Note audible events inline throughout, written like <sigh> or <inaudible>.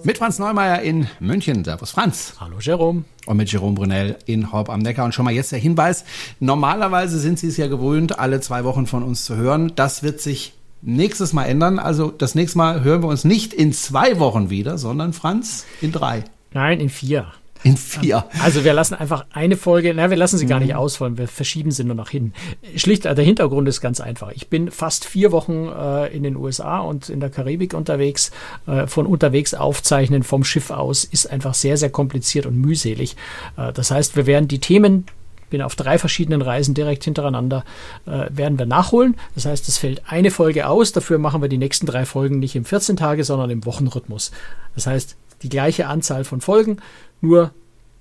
Kreuzfahrt-Podcast. Mit Franz Neumeier in München. Servus Franz. Hallo Jerome. Und mit Jerome Brunel in Horb am Neckar. Und schon mal jetzt der Hinweis. Normalerweise sind Sie es ja gewöhnt, alle zwei Wochen von uns zu hören. Das wird sich nächstes Mal ändern. Also das nächste Mal hören wir uns nicht in zwei Wochen wieder, sondern Franz in drei. Nein, in vier. In vier. Also wir lassen einfach eine Folge, na, wir lassen sie gar nicht ausfallen, wir verschieben sie nur nach hinten. Schlicht, der Hintergrund ist ganz einfach. Ich bin fast vier Wochen äh, in den USA und in der Karibik unterwegs. Äh, von unterwegs aufzeichnen vom Schiff aus ist einfach sehr, sehr kompliziert und mühselig. Äh, das heißt, wir werden die Themen bin auf drei verschiedenen Reisen direkt hintereinander, äh, werden wir nachholen. Das heißt, es fällt eine Folge aus. Dafür machen wir die nächsten drei Folgen nicht im 14 Tage, sondern im Wochenrhythmus. Das heißt, die gleiche Anzahl von Folgen, nur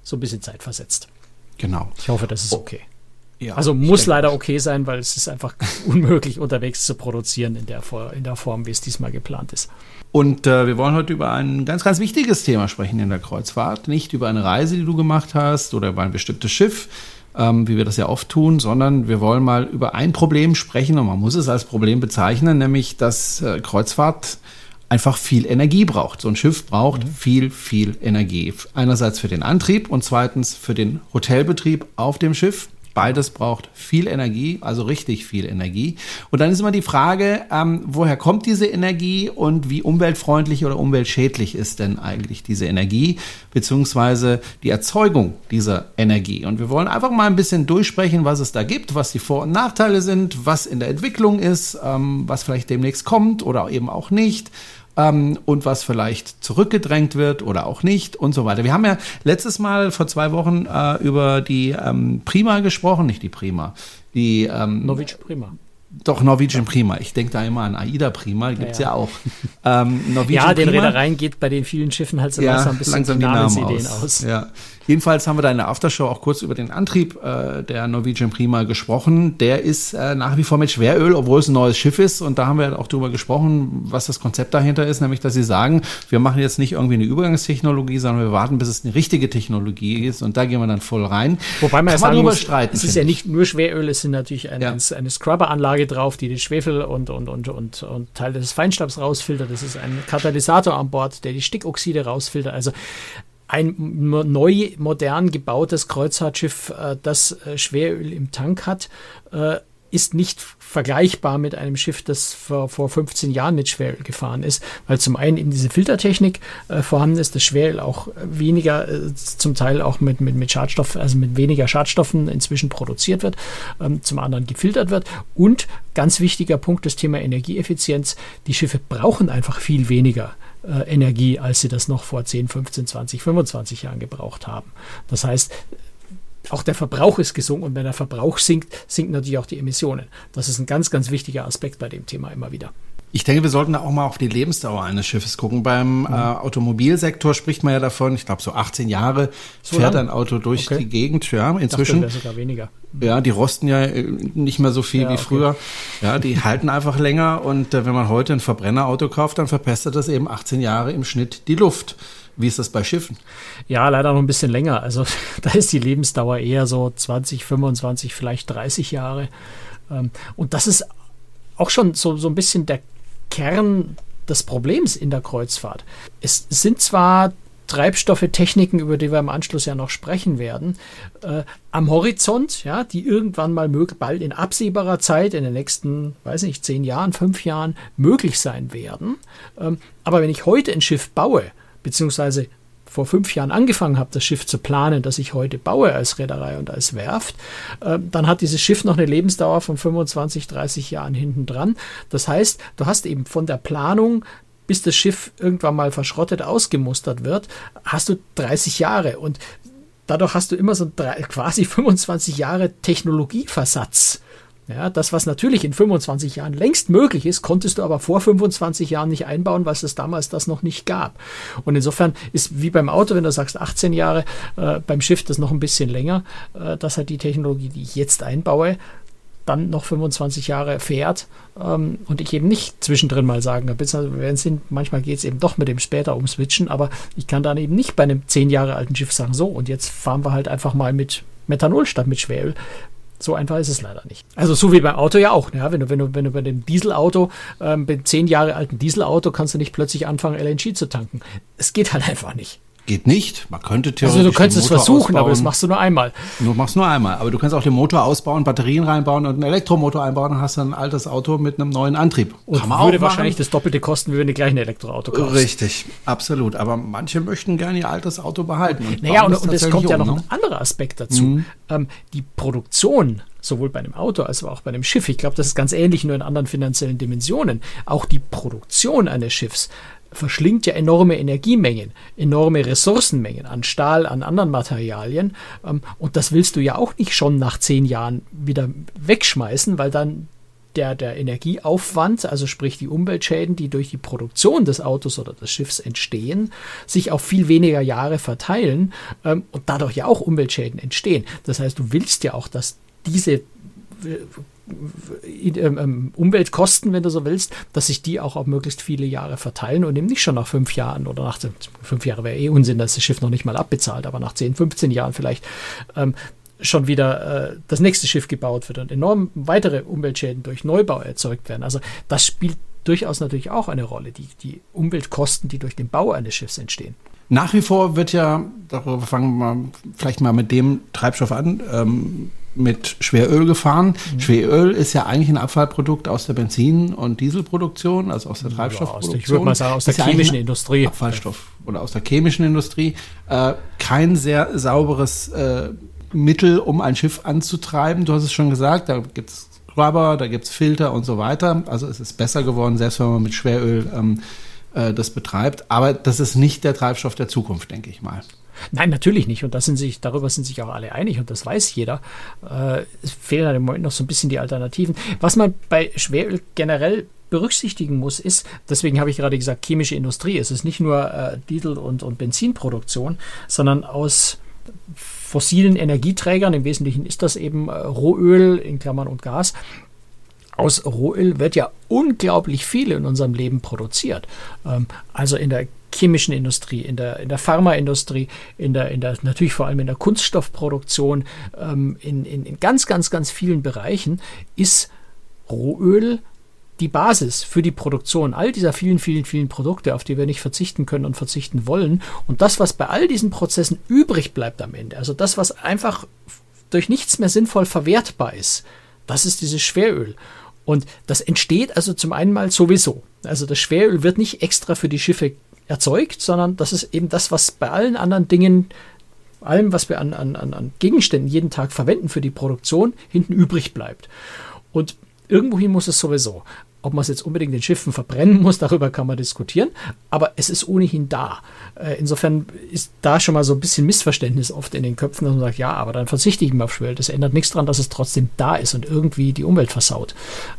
so ein bisschen Zeit versetzt. Genau. Ich hoffe, das ist okay. Ja, also muss leider okay sein, weil es ist einfach <laughs> unmöglich unterwegs zu produzieren in der, in der Form, wie es diesmal geplant ist. Und äh, wir wollen heute über ein ganz, ganz wichtiges Thema sprechen in der Kreuzfahrt. Nicht über eine Reise, die du gemacht hast oder über ein bestimmtes Schiff, ähm, wie wir das ja oft tun, sondern wir wollen mal über ein Problem sprechen und man muss es als Problem bezeichnen, nämlich dass äh, Kreuzfahrt einfach viel Energie braucht. So ein Schiff braucht viel, viel Energie. Einerseits für den Antrieb und zweitens für den Hotelbetrieb auf dem Schiff. Beides braucht viel Energie, also richtig viel Energie. Und dann ist immer die Frage, ähm, woher kommt diese Energie und wie umweltfreundlich oder umweltschädlich ist denn eigentlich diese Energie, beziehungsweise die Erzeugung dieser Energie. Und wir wollen einfach mal ein bisschen durchsprechen, was es da gibt, was die Vor- und Nachteile sind, was in der Entwicklung ist, ähm, was vielleicht demnächst kommt oder eben auch nicht ähm, und was vielleicht zurückgedrängt wird oder auch nicht und so weiter. Wir haben ja letztes Mal vor zwei Wochen äh, über die ähm, Prima gesprochen, nicht die Prima, die ähm, Novic Prima. doch Norwegian Prima. Ich denke da immer an Aida Prima, die gibt's ja. Ja, auch. Ähm, Norwegian Ja, den Prima. Reedereien geht bei den vielen Schiffen halt so Ja, langsam ein bisschen langsam die die Namen Namensideen aus. aus. Ja. Jedenfalls haben wir da in der Aftershow auch kurz über den Antrieb äh, der Norwegian Prima gesprochen. Der ist äh, nach wie vor mit Schweröl, obwohl es ein neues Schiff ist. Und da haben wir auch darüber gesprochen, was das Konzept dahinter ist, nämlich dass sie sagen, wir machen jetzt nicht irgendwie eine Übergangstechnologie, sondern wir warten, bis es eine richtige Technologie ist. Und da gehen wir dann voll rein. Wobei man Kann sagen drüber muss, streiten. es ist ja ich. nicht nur Schweröl, es sind natürlich eine, Ja. eine Scrubber-Anlage drauf, die den Schwefel und, und, und, und, und Teil des Feinstaubs rausfiltert. Es ist ein Katalysator an Bord, der die Stickoxide rausfiltert. Also ein neu, modern gebautes Kreuzfahrtschiff, äh, das äh, Schweröl im Tank hat, äh, ist nicht vergleichbar mit einem Schiff, das vor, vor 15 Jahren mit Schweröl gefahren ist, weil zum einen eben diese Filtertechnik äh, vorhanden ist, das Schweröl auch weniger, äh, zum Teil auch mit, mit, mit Schadstoff, also mit weniger Schadstoffen inzwischen produziert wird, ähm, zum anderen gefiltert wird und ganz wichtiger Punkt, das Thema Energieeffizienz. Die Schiffe brauchen einfach viel weniger äh, Energie, als sie das noch vor 10, 15, 20, 25 Jahren gebraucht haben. Das heißt, auch der Verbrauch ist gesunken und wenn der Verbrauch sinkt, sinken natürlich auch die Emissionen. Das ist ein ganz, ganz wichtiger Aspekt bei dem Thema immer wieder. Ich denke, wir sollten da auch mal auf die Lebensdauer eines Schiffes gucken. Beim äh, Automobilsektor spricht man ja davon, ich glaube so 18 Jahre So fährt lang? ein Auto durch Okay. die Gegend. Ja, dachte, inzwischen. wäre sogar weniger. Ja, die rosten ja äh, nicht mehr so viel Ja, wie okay. früher. Ja, die <laughs> halten einfach länger und äh, wenn man heute ein Verbrennerauto kauft, dann verpestet das eben 18 Jahre im Schnitt die Luft. Wie ist das bei Schiffen? Ja, leider noch ein bisschen länger. Also <laughs> da ist die Lebensdauer eher so 20, 25, vielleicht 30 Jahre. Ähm, Und das ist auch schon so, so ein bisschen der Kern des Problems in der Kreuzfahrt. Es sind zwar Treibstoffe, Techniken, über die wir im Anschluss ja noch sprechen werden, äh, am Horizont, ja, die irgendwann mal mög bald in absehbarer Zeit, in den nächsten, weiß nicht, zehn Jahren, fünf Jahren möglich sein werden. Ähm, aber wenn ich heute ein Schiff baue, beziehungsweise vor fünf Jahren angefangen habe, das Schiff zu planen, das ich heute baue als Reederei und als Werft, äh, dann hat dieses Schiff noch eine Lebensdauer von 25, 30 Jahren hinten dran. Das heißt, du hast eben von der Planung bis das Schiff irgendwann mal verschrottet ausgemustert wird, hast du 30 Jahre und dadurch hast du immer so drei, quasi 25 Jahre Technologieversatz. Ja, das, was natürlich in 25 Jahren längst möglich ist, konntest du aber vor 25 Jahren nicht einbauen, weil es damals das noch nicht gab. Und insofern ist wie beim Auto, wenn du sagst 18 Jahre, äh, beim Schiff das noch ein bisschen länger, äh, dass halt die Technologie, die ich jetzt einbaue, dann noch 25 Jahre fährt ähm, und ich eben nicht zwischendrin mal sagen kann, beziehungsweise werden sehen, manchmal geht es eben doch mit dem später umswitchen, aber ich kann dann eben nicht bei einem 10 Jahre alten Schiff sagen, so und jetzt fahren wir halt einfach mal mit Methanol statt mit Schweröl. So einfach ist es leider nicht. Also so wie beim Auto ja auch. Ja, wenn, du, wenn, du, wenn du bei dem Dieselauto, ähm, beim zehn Jahre alten Dieselauto, kannst du nicht plötzlich anfangen, LNG zu tanken. Es geht halt <laughs> einfach nicht. Geht nicht. Man könnte theoretisch. Also du könntest es versuchen, ausbauen. aber das machst du nur einmal. Du machst nur einmal. Aber du kannst auch den Motor ausbauen, Batterien reinbauen und einen Elektromotor einbauen und hast dann ein altes Auto mit einem neuen Antrieb. Und Kann man würde wahrscheinlich das Doppelte kosten, wie wenn du gleich ein Elektroauto kaufst. Richtig, absolut. Aber manche möchten gerne ihr altes Auto behalten. Und naja, und, und es kommt um, ja noch ne? ein anderer Aspekt dazu. Mhm. Ähm, die Produktion sowohl bei einem Auto als auch bei einem Schiff. Ich glaube, das ist ganz ähnlich, nur in anderen finanziellen Dimensionen. Auch die Produktion eines Schiffs verschlingt ja enorme Energiemengen, enorme Ressourcenmengen an Stahl, an anderen Materialien. Ähm, und das willst du ja auch nicht schon nach zehn Jahren wieder wegschmeißen, weil dann der, der Energieaufwand, also sprich die Umweltschäden, die durch die Produktion des Autos oder des Schiffs entstehen, sich auf viel weniger Jahre verteilen ähm, und dadurch ja auch Umweltschäden entstehen. Das heißt, du willst ja auch, dass diese Umweltkosten, wenn du so willst, dass sich die auch auf möglichst viele Jahre verteilen und eben nicht schon nach fünf Jahren oder nach fünf Jahre wäre eh Unsinn, dass das Schiff noch nicht mal abbezahlt, aber nach 10, 15 Jahren vielleicht ähm, schon wieder äh, das nächste Schiff gebaut wird und enorm weitere Umweltschäden durch Neubau erzeugt werden. Also das spielt durchaus natürlich auch eine Rolle, die, die Umweltkosten, die durch den Bau eines Schiffs entstehen. Nach wie vor wird ja, darüber fangen wir vielleicht mal mit dem Treibstoff an, ähm, mit Schweröl gefahren. Mhm. Schweröl ist ja eigentlich ein Abfallprodukt aus der Benzin- und Dieselproduktion, also aus der Treibstoffproduktion. Ja, ich würde mal sagen, aus der chemischen ja Industrie. Abfallstoff oder aus der chemischen Industrie. Äh, kein sehr sauberes äh, Mittel, um ein Schiff anzutreiben. Du hast es schon gesagt, da gibt es Rubber, da gibt es Filter und so weiter. Also es ist besser geworden, selbst wenn man mit Schweröl ähm, äh, das betreibt. Aber das ist nicht der Treibstoff der Zukunft, denke ich mal. Nein, natürlich nicht. Und das sind sich, darüber sind sich auch alle einig und das weiß jeder. Äh, es fehlen halt im Moment noch so ein bisschen die Alternativen. Was man bei Schweröl generell berücksichtigen muss, ist, deswegen habe ich gerade gesagt, chemische Industrie. Es ist nicht nur äh, Diesel- und, und Benzinproduktion, sondern aus fossilen Energieträgern, im Wesentlichen ist das eben äh, Rohöl in Klammern und Gas, aus Rohöl wird ja unglaublich viel in unserem Leben produziert. Ähm, also in der chemischen Industrie, in der, in der Pharmaindustrie, in der, in der, natürlich vor allem in der Kunststoffproduktion, ähm, in, in, in ganz, ganz, ganz vielen Bereichen ist Rohöl die Basis für die Produktion all dieser vielen, vielen, vielen Produkte, auf die wir nicht verzichten können und verzichten wollen. Und das, was bei all diesen Prozessen übrig bleibt am Ende, also das, was einfach durch nichts mehr sinnvoll verwertbar ist, das ist dieses Schweröl. Und das entsteht also zum einen mal sowieso. Also das Schweröl wird nicht extra für die Schiffe erzeugt, sondern das ist eben das, was bei allen anderen Dingen, allem, was wir an, an, an Gegenständen jeden Tag verwenden für die Produktion, hinten übrig bleibt. Und irgendwohin muss es sowieso. Ob man es jetzt unbedingt den Schiffen verbrennen muss, darüber kann man diskutieren, aber es ist ohnehin da. Äh, insofern ist da schon mal so ein bisschen Missverständnis oft in den Köpfen, dass man sagt, ja, aber dann verzichte ich mal auf Schwell. Das ändert nichts daran, dass es trotzdem da ist und irgendwie die Umwelt versaut.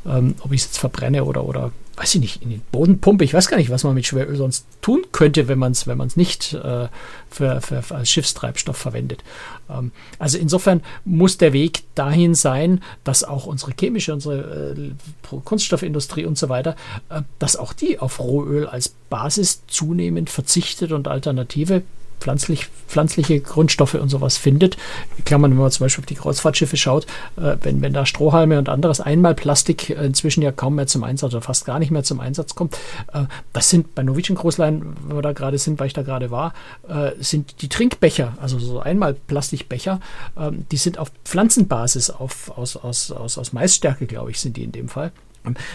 Ähm, ob ich es jetzt verbrenne oder, oder weiß ich nicht, in den Boden pumpe. Ich weiß gar nicht, was man mit Schweröl sonst tun könnte, wenn man es wenn nicht äh, für, für, für, als Schiffstreibstoff verwendet. Ähm, also insofern muss der Weg dahin sein, dass auch unsere chemische, unsere äh, Kunststoffindustrie und so weiter, äh, dass auch die auf Rohöl als Basis zunehmend verzichtet und Alternative pflanzlich, pflanzliche Grundstoffe und sowas findet. Klammern, wenn man zum Beispiel auf die Kreuzfahrtschiffe schaut, äh, wenn, wenn da Strohhalme und anderes einmal Plastik äh, inzwischen ja kaum mehr zum Einsatz oder fast gar nicht mehr zum Einsatz kommt, äh, das sind bei Norwegian Großlein, wo wir da gerade sind, weil ich da gerade war, äh, sind die Trinkbecher, also so einmal Plastikbecher, ähm, die sind auf Pflanzenbasis, auf, aus, aus, aus, aus Maisstärke, glaube ich, sind die in dem Fall.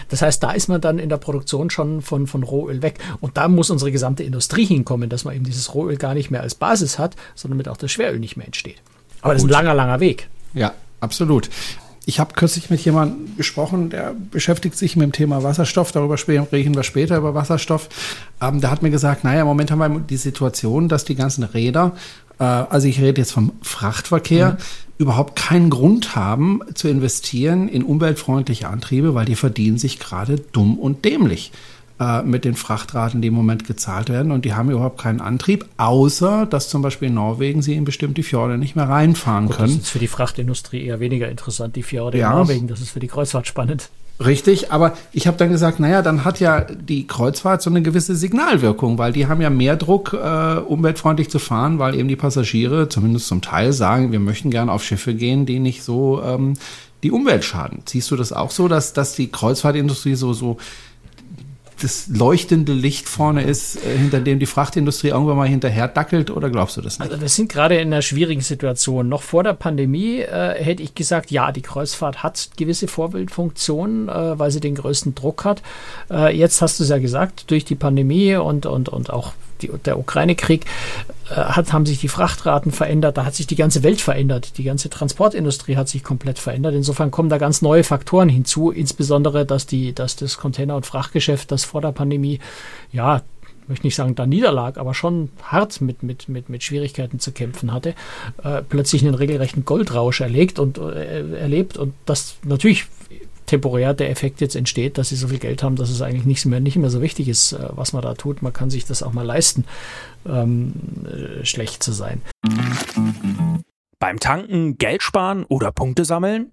Das heißt, da ist man dann in der Produktion schon von, von Rohöl weg. Und da muss unsere gesamte Industrie hinkommen, dass man eben dieses Rohöl gar nicht mehr als Basis hat, sondern mit auch das Schweröl nicht mehr entsteht. Aber das ist ein langer, langer Weg. Ja, absolut. Ich habe kürzlich mit jemandem gesprochen, der beschäftigt sich mit dem Thema Wasserstoff. Darüber sprechen wir später über Wasserstoff. Ähm, der hat mir gesagt, naja, im Moment haben wir die Situation, dass die ganzen Räder, äh, also ich rede jetzt vom Frachtverkehr, mhm überhaupt keinen Grund haben zu investieren in umweltfreundliche Antriebe, weil die verdienen sich gerade dumm und dämlich äh, mit den Frachtraten, die im Moment gezahlt werden. Und die haben überhaupt keinen Antrieb, außer dass zum Beispiel in Norwegen sie in bestimmte Fjorde nicht mehr reinfahren Gut, können. Das ist für die Frachtindustrie eher weniger interessant, die Fjorde ja. in Norwegen. Das ist für die Kreuzfahrt spannend. Richtig, aber ich habe dann gesagt, naja, dann hat ja die Kreuzfahrt so eine gewisse Signalwirkung, weil die haben ja mehr Druck, äh, umweltfreundlich zu fahren, weil eben die Passagiere zumindest zum Teil sagen, wir möchten gerne auf Schiffe gehen, die nicht so ähm, die Umwelt schaden. Siehst du das auch so, dass, dass die Kreuzfahrtindustrie so, so das leuchtende Licht vorne ist, äh, hinter dem die Frachtindustrie irgendwann mal hinterher dackelt oder glaubst du das nicht? Also wir sind gerade in einer schwierigen Situation. Noch vor der Pandemie äh, hätte ich gesagt, ja, die Kreuzfahrt hat gewisse Vorbildfunktionen, äh, weil sie den größten Druck hat. Äh, jetzt hast du es ja gesagt, durch die Pandemie und, und, und auch die, der Ukraine-Krieg äh, haben sich die Frachtraten verändert, da hat sich die ganze Welt verändert, die ganze Transportindustrie hat sich komplett verändert. Insofern kommen da ganz neue Faktoren hinzu, insbesondere, dass, die, dass das Container- und Frachtgeschäft, das vor der Pandemie, ja, möchte nicht sagen, da niederlag, aber schon hart mit, mit, mit, mit Schwierigkeiten zu kämpfen hatte, äh, plötzlich einen regelrechten Goldrausch erlegt und äh, erlebt und das natürlich temporär der Effekt jetzt entsteht, dass sie so viel Geld haben, dass es eigentlich nicht mehr, nicht mehr so wichtig ist, äh, was man da tut. Man kann sich das auch mal leisten, ähm, äh, schlecht zu sein. Beim Tanken Geld sparen oder Punkte sammeln?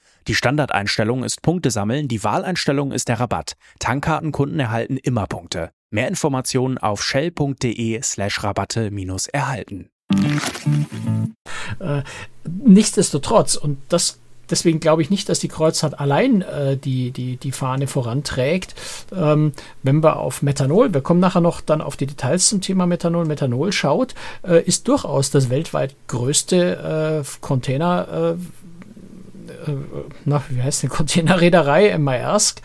Die Standardeinstellung ist Punkte sammeln, die Wahleinstellung ist der Rabatt. Tankkartenkunden erhalten immer Punkte. Mehr Informationen auf shell.de slash Rabatte minus erhalten. Äh, nichtsdestotrotz, und das deswegen glaube ich nicht, dass die Kreuzfahrt allein äh, die, die, die Fahne voranträgt. Ähm, wenn wir auf Methanol, wir kommen nachher noch dann auf die Details zum Thema Methanol, Methanol schaut, äh, ist durchaus das weltweit größte äh, Container, äh, na, wie heißt denn, <laughs> Containerreederei, Maersk,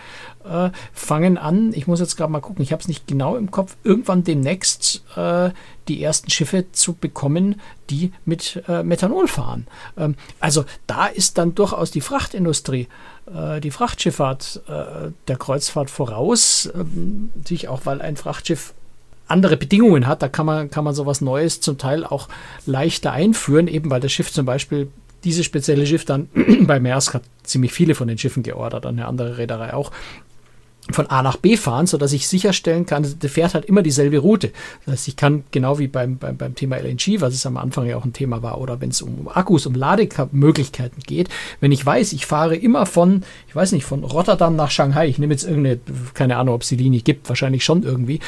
äh, fangen an, ich muss jetzt gerade mal gucken, ich habe es nicht genau im Kopf, irgendwann demnächst äh, die ersten Schiffe zu bekommen, die mit äh, Methanol fahren. Ähm, also da ist dann durchaus die Frachtindustrie, äh, die Frachtschifffahrt äh, der Kreuzfahrt voraus, ähm, natürlich auch, weil ein Frachtschiff andere Bedingungen hat, da kann man, kann man sowas Neues zum Teil auch leichter einführen, eben weil das Schiff zum Beispiel dieses spezielle Schiff dann <clears throat> bei Maersk hat ziemlich viele von den Schiffen geordert, eine andere Reederei auch von A nach B fahren, so dass ich sicherstellen kann, der fährt halt immer dieselbe Route. Das heißt, ich kann genau wie beim, beim, beim Thema LNG, was es am Anfang ja auch ein Thema war, oder wenn es um Akkus, um Lademöglichkeiten geht, wenn ich weiß, ich fahre immer von, ich weiß nicht, von Rotterdam nach Shanghai, ich nehme jetzt irgendeine, keine Ahnung, ob es die Linie gibt, wahrscheinlich schon irgendwie,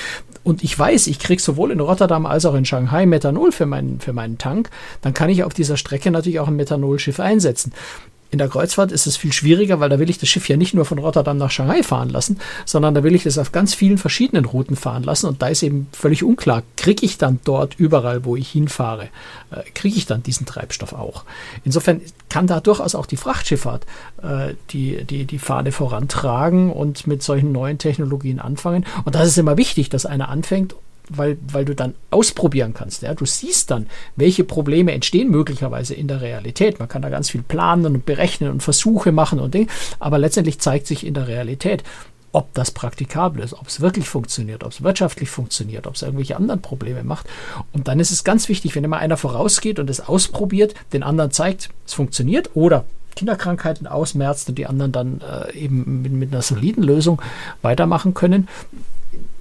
und ich weiß, ich kriege sowohl in Rotterdam als auch in Shanghai Methanol für meinen, für meinen Tank, dann kann ich auf dieser Strecke natürlich auch ein Methanolschiff einsetzen. In der Kreuzfahrt ist es viel schwieriger, weil da will ich das Schiff ja nicht nur von Rotterdam nach Shanghai fahren lassen, sondern da will ich das auf ganz vielen verschiedenen Routen fahren lassen. Und da ist eben völlig unklar, kriege ich dann dort überall, wo ich hinfahre, äh, kriege ich dann diesen Treibstoff auch. Insofern kann da durchaus auch die Frachtschifffahrt äh, die, die, die Fahne vorantragen und mit solchen neuen Technologien anfangen. Und das ist immer wichtig, dass einer anfängt weil, weil du dann ausprobieren kannst. Ja? Du siehst dann, welche Probleme entstehen möglicherweise in der Realität. Man kann da ganz viel planen und berechnen und Versuche machen und Dinge, aber letztendlich zeigt sich in der Realität, ob das praktikabel ist, ob es wirklich funktioniert, ob es wirtschaftlich funktioniert, ob es irgendwelche anderen Probleme macht. Und dann ist es ganz wichtig, wenn immer einer vorausgeht und es ausprobiert, den anderen zeigt, es funktioniert oder Kinderkrankheiten ausmerzt und die anderen dann äh, eben mit, mit einer soliden Lösung weitermachen können,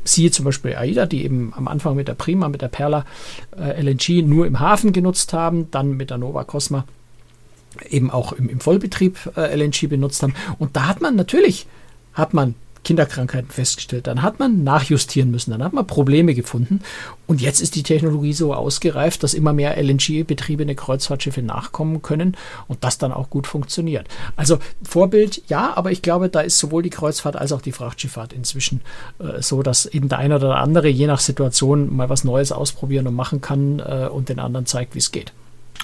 Siehe zum Beispiel AIDA, die eben am Anfang mit der Prima, mit der Perla äh, LNG nur im Hafen genutzt haben, dann mit der Nova Cosma eben auch im, im Vollbetrieb äh, LNG benutzt haben. Und da hat man natürlich, hat man Kinderkrankheiten festgestellt. Dann hat man nachjustieren müssen, dann hat man Probleme gefunden. Und jetzt ist die Technologie so ausgereift, dass immer mehr LNG-betriebene Kreuzfahrtschiffe nachkommen können und das dann auch gut funktioniert. Also Vorbild, ja, aber ich glaube, da ist sowohl die Kreuzfahrt als auch die Frachtschifffahrt inzwischen äh, so, dass eben der eine oder andere je nach Situation mal was Neues ausprobieren und machen kann äh, und den anderen zeigt, wie es geht.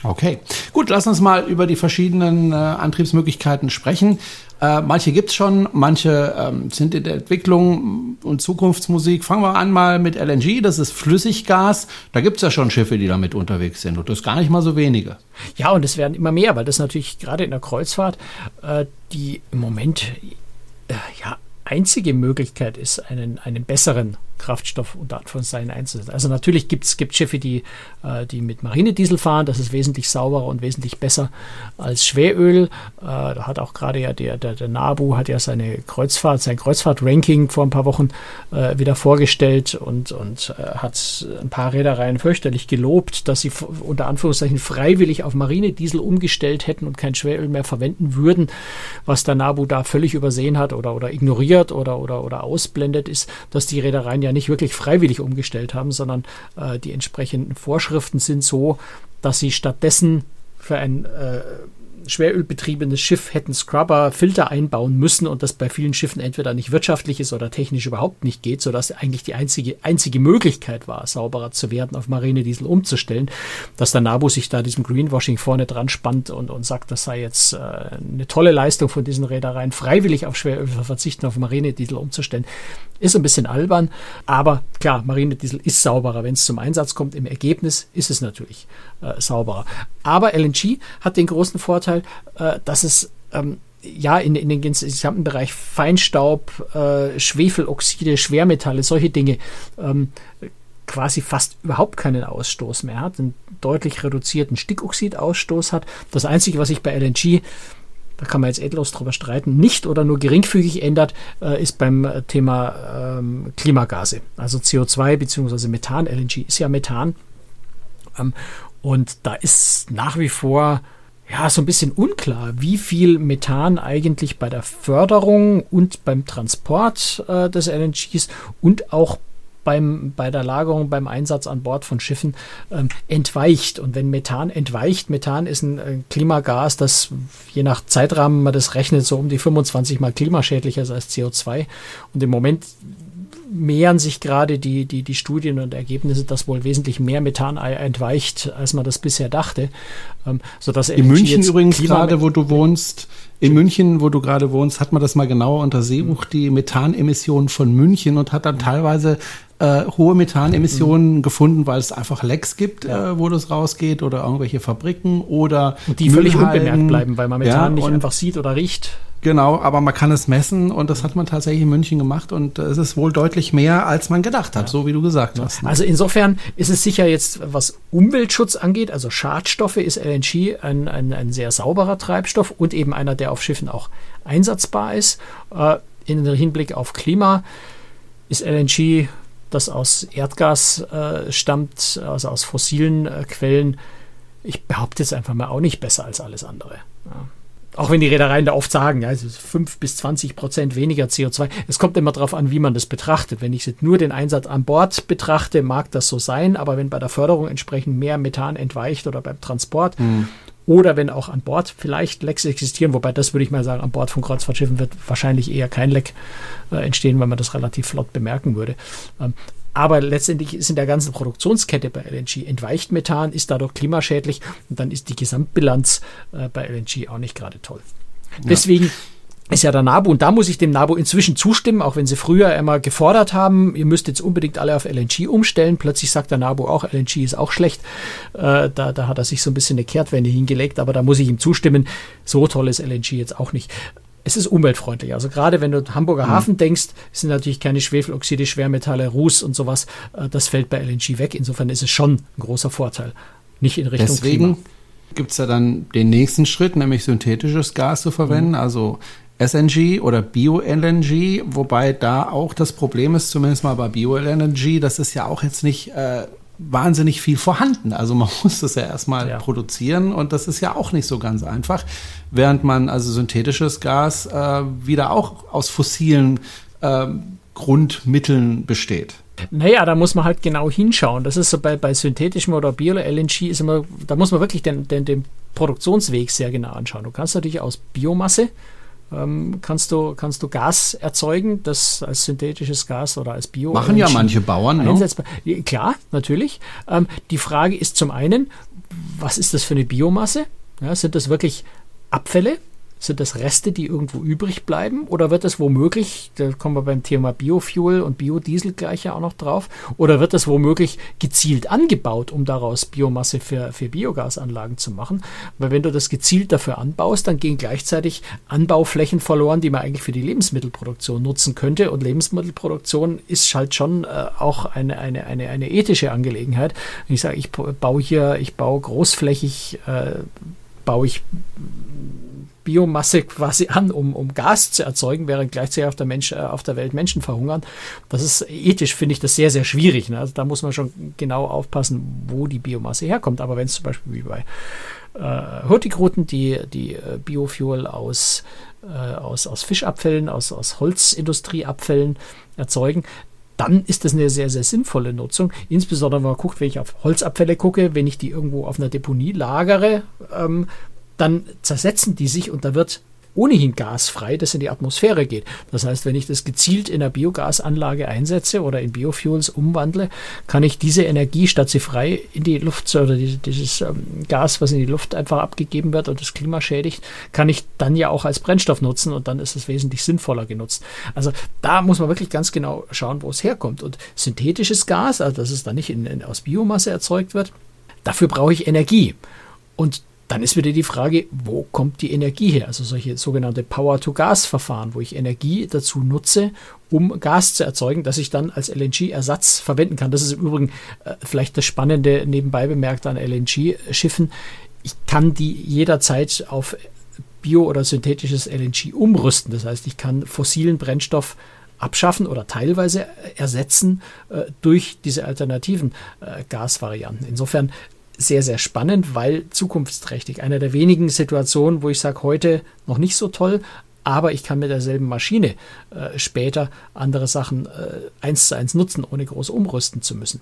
Okay, gut, lass uns mal über die verschiedenen äh, Antriebsmöglichkeiten sprechen. Äh, manche gibt's schon, manche ähm, sind in der Entwicklung und Zukunftsmusik. Fangen wir an mal mit LNG, das ist Flüssiggas. Da gibt's ja schon Schiffe, die damit unterwegs sind und das gar nicht mal so wenige. Ja, und es werden immer mehr, weil das natürlich gerade in der Kreuzfahrt äh, die im Moment äh, ja einzige Möglichkeit ist, einen, einen besseren Kraftstoff unter Anführungszeichen einzusetzen. Also natürlich gibt es Schiffe, die, äh, die mit Marinediesel fahren, das ist wesentlich sauberer und wesentlich besser als Schweröl. Äh, da hat auch gerade ja der, der, der NABU hat ja seine Kreuzfahrt, sein Kreuzfahrt-Ranking vor ein paar Wochen äh, wieder vorgestellt und, und äh, hat ein paar Reedereien fürchterlich gelobt, dass sie unter Anführungszeichen freiwillig auf Marinediesel umgestellt hätten und kein Schweröl mehr verwenden würden. Was der NABU da völlig übersehen hat oder, oder ignoriert oder, oder, oder ausblendet, ist, dass die Reedereien ja nicht wirklich freiwillig umgestellt haben, sondern äh, die entsprechenden Vorschriften sind so, dass sie stattdessen für ein äh, schwerölbetriebenes Schiff hätten Scrubber Filter einbauen müssen und das bei vielen Schiffen entweder nicht wirtschaftlich ist oder technisch überhaupt nicht geht, sodass eigentlich die einzige, einzige Möglichkeit war, sauberer zu werden, auf Marinediesel umzustellen, dass der NABU sich da diesem Greenwashing vorne dran spannt und, und sagt, das sei jetzt äh, eine tolle Leistung von diesen Reedereien, freiwillig auf Schweröl verzichten, auf Marinediesel umzustellen, ist ein bisschen albern, aber klar, Marinediesel ist sauberer, wenn es zum Einsatz kommt. Im Ergebnis ist es natürlich äh, sauberer. Aber LNG hat den großen Vorteil, äh, dass es ähm, ja, in, in den gesamten Bereich Feinstaub, äh, Schwefeloxide, Schwermetalle, solche Dinge ähm, quasi fast überhaupt keinen Ausstoß mehr hat, einen deutlich reduzierten Stickoxidausstoß hat. Das Einzige, was sich bei LNG da kann man jetzt endlos drüber streiten, nicht oder nur geringfügig ändert, äh, ist beim äh, Thema ähm, Klimagase. Also CO2 bzw. Methan, LNG ist ja Methan. Ähm, und da ist nach wie vor ja, so ein bisschen unklar, wie viel Methan eigentlich bei der Förderung und beim Transport äh, des LNGs und auch beim, bei der Lagerung, beim Einsatz an Bord von Schiffen ähm, entweicht. Und wenn Methan entweicht, Methan ist ein äh, Klimagas, das je nach Zeitrahmen man das rechnet, so um die 25 mal klimaschädlicher ist als CO2. Und im Moment mehren sich gerade die, die, die Studien und Ergebnisse, dass wohl wesentlich mehr Methan entweicht, als man das bisher dachte. Ähm, sodass in München übrigens gerade, wo du wohnst, in München, wo du gerade wohnst, hat man das mal genauer untersucht, die Methanemissionen von München und hat dann teilweise äh, hohe Methanemissionen mhm. gefunden, weil es einfach Lecks gibt, ja. äh, wo das rausgeht oder irgendwelche Fabriken oder und die völlig unbemerkt bleiben, weil man Methan ja, nicht einfach sieht oder riecht. Genau, aber man kann es messen und das hat man tatsächlich in München gemacht und es ist wohl deutlich mehr, als man gedacht hat, ja. so wie du gesagt hast. Ne? Also insofern ist es sicher jetzt, was Umweltschutz angeht, also Schadstoffe, ist LNG ein, ein, ein sehr sauberer Treibstoff und eben einer, der auf Schiffen auch einsatzbar ist. Äh, in Hinblick auf Klima ist LNG, das aus Erdgas äh, stammt, also aus fossilen äh, Quellen, ich behaupte jetzt einfach mal auch nicht besser als alles andere. Ja. Auch wenn die Reedereien da oft sagen, ja, es ist 5 bis 20 Prozent weniger CO2. Es kommt immer darauf an, wie man das betrachtet. Wenn ich jetzt nur den Einsatz an Bord betrachte, mag das so sein, aber wenn bei der Förderung entsprechend mehr Methan entweicht oder beim Transport mhm. oder wenn auch an Bord vielleicht Lecks existieren, wobei das würde ich mal sagen, an Bord von Kreuzfahrtschiffen wird wahrscheinlich eher kein Leck äh, entstehen, weil man das relativ flott bemerken würde. Ähm, aber letztendlich ist in der ganzen Produktionskette bei LNG entweicht Methan, ist dadurch klimaschädlich und dann ist die Gesamtbilanz äh, bei LNG auch nicht gerade toll. Ja. Deswegen ist ja der NABU und da muss ich dem NABU inzwischen zustimmen, auch wenn sie früher immer gefordert haben, ihr müsst jetzt unbedingt alle auf LNG umstellen. Plötzlich sagt der NABU auch, LNG ist auch schlecht. Äh, da, da hat er sich so ein bisschen eine Kehrtwende hingelegt, aber da muss ich ihm zustimmen. So toll ist LNG jetzt auch nicht es ist umweltfreundlich. Also gerade wenn du Hamburger mhm. Hafen denkst, sind natürlich keine Schwefeloxide, Schwermetalle, Ruß und sowas. Äh, das fällt bei LNG weg. Insofern ist es schon ein großer Vorteil. Nicht in Richtung Deswegen gibt es ja dann den nächsten Schritt, nämlich synthetisches Gas zu verwenden, mhm. also SNG oder Bio-LNG, wobei da auch das Problem ist, zumindest mal bei Bio-LNG, das ist ja auch jetzt nicht äh, wahnsinnig viel vorhanden. Also man <laughs> muss das ja erstmal ja. produzieren und das ist ja auch nicht so ganz einfach, während man also synthetisches Gas äh, wieder auch aus fossilen äh, Grundmitteln besteht. Naja, da muss man halt genau hinschauen. Das ist so bei, bei synthetischem oder Bio-LNG ist immer, da muss man wirklich den, den, den Produktionsweg sehr genau anschauen. Du kannst natürlich aus Biomasse ähm, kannst, du, kannst du Gas erzeugen, das als synthetisches Gas oder als Bio. Machen ja manche Bauern, ne? Klar, natürlich. Ähm, die Frage ist zum einen, was ist das für eine Biomasse? Ja, sind das wirklich Abfälle? Sind das Reste, die irgendwo übrig bleiben? Oder wird das womöglich, da kommen wir beim Thema Biofuel und Biodiesel gleich ja auch noch drauf, oder wird das womöglich gezielt angebaut, um daraus Biomasse für, für Biogasanlagen zu machen? Weil wenn du das gezielt dafür anbaust, dann gehen gleichzeitig Anbauflächen verloren, die man eigentlich für die Lebensmittelproduktion nutzen könnte. Und Lebensmittelproduktion ist halt schon äh, auch eine, eine, eine, eine ethische Angelegenheit. Wenn ich sage, ich baue hier, ich baue großflächig, äh, baue ich Biomasse quasi an, um, um Gas zu erzeugen, während gleichzeitig auf der, Mensch, äh, auf der Welt Menschen verhungern. Das ist ethisch, finde ich das sehr, sehr schwierig. Ne? Also da muss man schon genau aufpassen, wo die Biomasse herkommt. Aber wenn es zum Beispiel wie bei äh, Hurtigruten, die, die äh, Biofuel aus, äh, aus, aus Fischabfällen, aus, aus Holzindustrieabfällen erzeugen, dann ist das eine sehr, sehr sinnvolle Nutzung. Insbesondere, wenn man guckt, wenn ich auf Holzabfälle gucke, wenn ich die irgendwo auf einer Deponie lagere, ähm, dann zersetzen die sich und da wird ohnehin gasfrei, das in die Atmosphäre geht. Das heißt, wenn ich das gezielt in einer Biogasanlage einsetze oder in Biofuels umwandle, kann ich diese Energie, statt sie frei in die Luft oder dieses ähm, Gas, was in die Luft einfach abgegeben wird und das Klima schädigt, kann ich dann ja auch als Brennstoff nutzen und dann ist es wesentlich sinnvoller genutzt. Also da muss man wirklich ganz genau schauen, wo es herkommt. Und synthetisches Gas, also dass es dann nicht in, in, aus Biomasse erzeugt wird, dafür brauche ich Energie. Und dann ist wieder die Frage, wo kommt die Energie her? Also solche sogenannte Power-to-Gas-Verfahren, wo ich Energie dazu nutze, um Gas zu erzeugen, das ich dann als LNG-Ersatz verwenden kann. Das ist im Übrigen äh, vielleicht das Spannende nebenbei bemerkt an LNG-Schiffen. Ich kann die jederzeit auf bio- oder synthetisches LNG umrüsten. Das heißt, ich kann fossilen Brennstoff abschaffen oder teilweise ersetzen äh, durch diese alternativen äh, Gasvarianten. Insofern sehr, sehr spannend, weil zukunftsträchtig. Einer der wenigen Situationen, wo ich sage, heute noch nicht so toll, aber ich kann mit derselben Maschine äh, später andere Sachen äh, eins zu eins nutzen, ohne groß umrüsten zu müssen.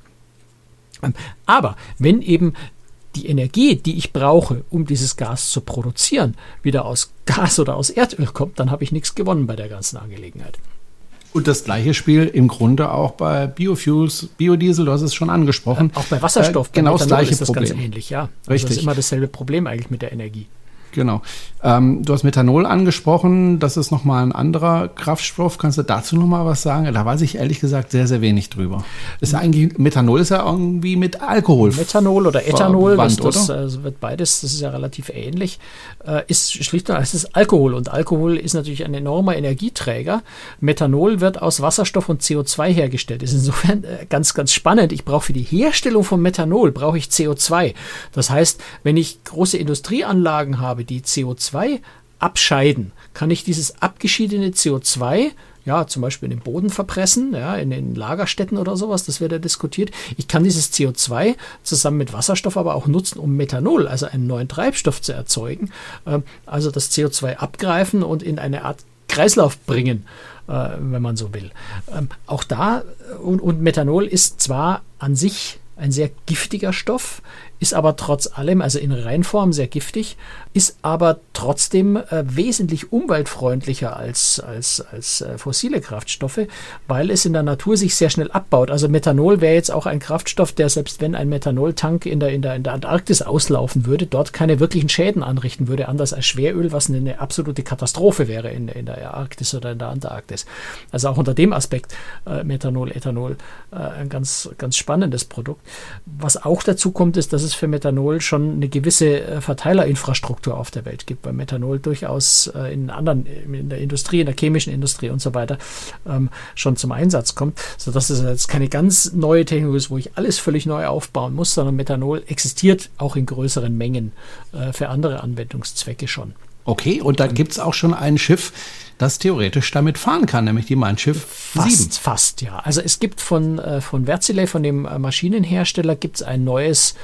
Ähm, aber wenn eben die Energie, die ich brauche, um dieses Gas zu produzieren, wieder aus Gas oder aus Erdöl kommt, dann habe ich nichts gewonnen bei der ganzen Angelegenheit. Und das gleiche Spiel im Grunde auch bei Biofuels, Biodiesel, du hast es schon angesprochen. Äh, auch bei Wasserstoff, äh, genau das gleiche ist das Problem. ganz ähnlich, ja. Richtig. Also das ist immer dasselbe Problem eigentlich mit der Energie. Genau. Ähm, du hast Methanol angesprochen. Das ist nochmal ein anderer Kraftstoff. Kannst du dazu nochmal was sagen? Da weiß ich ehrlich gesagt sehr, sehr wenig drüber. Ist eigentlich, Methanol ist ja irgendwie mit Alkohol. Methanol oder Ethanol, das, das also wird beides, das ist ja relativ ähnlich, äh, ist schlicht und es ist Alkohol. Und Alkohol ist natürlich ein enormer Energieträger. Methanol wird aus Wasserstoff und CO2 hergestellt. Ist insofern äh, ganz, ganz spannend. Ich brauche für die Herstellung von Methanol brauche ich CO2. Das heißt, wenn ich große Industrieanlagen habe, habe, die CO2 abscheiden, kann ich dieses abgeschiedene CO2 ja, zum Beispiel in den Boden verpressen, ja, in den Lagerstätten oder sowas, das wird ja diskutiert. Ich kann dieses CO2 zusammen mit Wasserstoff aber auch nutzen, um Methanol, also einen neuen Treibstoff zu erzeugen. Ähm, also das CO2 abgreifen und in eine Art Kreislauf bringen, äh, wenn man so will. Ähm, auch da, und, und Methanol ist zwar an sich ein sehr giftiger Stoff, ist aber trotz allem, also in Reinform sehr giftig, ist aber trotzdem äh, wesentlich umweltfreundlicher als, als, als äh, fossile Kraftstoffe, weil es in der Natur sich sehr schnell abbaut. Also Methanol wäre jetzt auch ein Kraftstoff, der selbst wenn ein Methanoltank in der, in, der, in der Antarktis auslaufen würde, dort keine wirklichen Schäden anrichten würde, anders als Schweröl, was eine absolute Katastrophe wäre in, in der Arktis oder in der Antarktis. Also auch unter dem Aspekt äh, Methanol, Ethanol äh, ein ganz, ganz spannendes Produkt. Was auch dazu kommt, ist, dass es für Methanol schon eine gewisse äh, Verteilerinfrastruktur auf der Welt gibt, weil Methanol durchaus äh, in anderen, in der Industrie, in der chemischen Industrie und so weiter ähm, schon zum Einsatz kommt, sodass es jetzt keine ganz neue Technologie ist, wo ich alles völlig neu aufbauen muss, sondern Methanol existiert auch in größeren Mengen äh, für andere Anwendungszwecke schon. Okay, und da gibt es auch schon ein Schiff, das theoretisch damit fahren kann, nämlich die Mein Schiff fast, 7. Fast, ja. Also es gibt von, äh, von Wärtsilä, von dem Maschinenhersteller, gibt es ein neues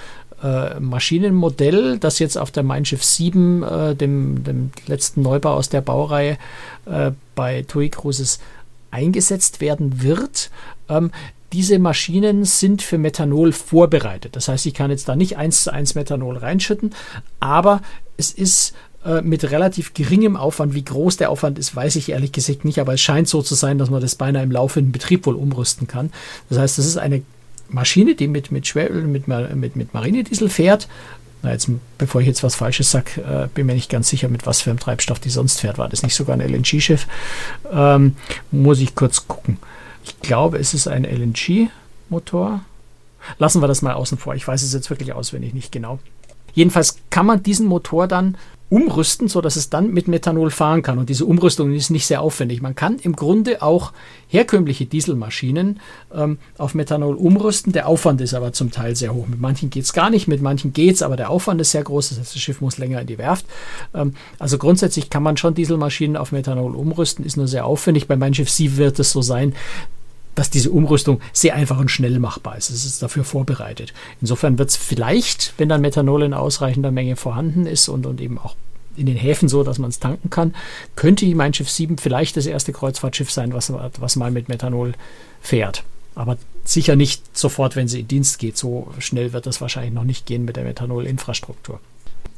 äh, Maschinenmodell, das jetzt auf der Mein Schiff 7, äh, dem, dem letzten Neubau aus der Baureihe äh, bei TUI Cruises eingesetzt werden wird. Ähm, diese Maschinen sind für Methanol vorbereitet. Das heißt, ich kann jetzt da nicht eins zu eins Methanol reinschütten, aber es ist äh, mit relativ geringem Aufwand. Wie groß der Aufwand ist, weiß ich ehrlich gesagt nicht, aber es scheint so zu sein, dass man das beinahe im laufenden Betrieb wohl umrüsten kann. Das heißt, das ist eine Maschine, die mit, mit Schweröl, mit, mit, mit Marinediesel fährt, na jetzt, bevor ich jetzt was Falsches sage, äh, bin mir nicht ganz sicher, mit was für einem Treibstoff die sonst fährt. War das nicht sogar ein LNG-Schiff? Ähm, muss ich kurz gucken. Ich glaube, es ist ein LNG-Motor. Lassen wir das mal außen vor. Ich weiß es jetzt wirklich auswendig nicht genau. Jedenfalls kann man diesen Motor dann umrüsten, so dass es dann mit Methanol fahren kann. Und diese Umrüstung ist nicht sehr aufwendig. Man kann im Grunde auch herkömmliche Dieselmaschinen ähm, auf Methanol umrüsten. Der Aufwand ist aber zum Teil sehr hoch. Mit manchen geht es gar nicht, mit manchen geht es, aber der Aufwand ist sehr groß. Das heißt, das Schiff muss länger in die Werft. Ähm, also grundsätzlich kann man schon Dieselmaschinen auf Methanol umrüsten, ist nur sehr aufwendig. Bei meinem Schiff Sie wird es so sein, dass diese Umrüstung sehr einfach und schnell machbar ist. Es ist dafür vorbereitet. Insofern wird es vielleicht, wenn dann Methanol in ausreichender Menge vorhanden ist und, und eben auch in den Häfen so, dass man es tanken kann, könnte Mein Schiff 7 vielleicht das erste Kreuzfahrtschiff sein, was, was mal mit Methanol fährt. Aber sicher nicht sofort, wenn sie in Dienst geht. So schnell wird das wahrscheinlich noch nicht gehen mit der Methanol-Infrastruktur.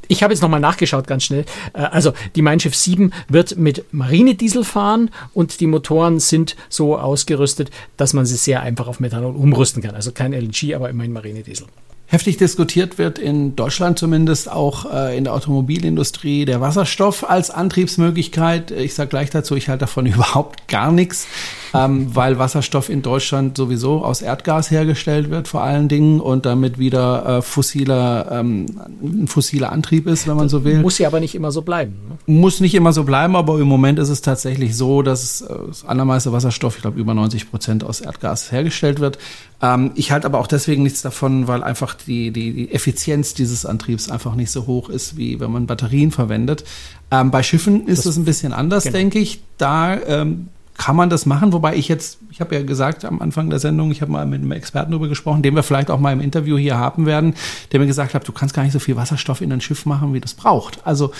Ich habe jetzt nochmal nachgeschaut, ganz schnell. Äh, also die Mein Schiff 7 wird mit Marinediesel fahren und die Motoren sind so ausgerüstet, dass man sie sehr einfach auf Methanol umrüsten kann. Also kein LNG, aber immerhin Marinediesel heftig diskutiert wird, in Deutschland zumindest auch äh, in der Automobilindustrie, der Wasserstoff als Antriebsmöglichkeit. Ich sage gleich dazu, ich halte davon <laughs> überhaupt gar nichts ähm, weil Wasserstoff in Deutschland sowieso aus Erdgas hergestellt wird, vor allen Dingen, und damit wieder äh, fossiler, ähm, ein fossiler Antrieb ist, wenn man so will. Muss ja aber nicht immer so bleiben. Ne? Muss nicht immer so bleiben, aber im Moment ist es tatsächlich so, dass äh, das allermeiste Wasserstoff, ich glaube über 90 Prozent aus Erdgas hergestellt wird. Ähm, ich halte aber auch deswegen nichts davon, weil einfach die, die, die Effizienz dieses Antriebs einfach nicht so hoch ist, wie wenn man Batterien verwendet. Ähm, bei Schiffen ist es ein bisschen anders, genau. denke ich. Da ähm, kann man das machen, wobei ich jetzt, ich habe ja gesagt am Anfang der Sendung, ich habe mal mit einem Experten darüber gesprochen, den wir vielleicht auch mal im Interview hier haben werden, der mir gesagt hat, du kannst gar nicht so viel Wasserstoff in ein Schiff machen, wie das braucht. Also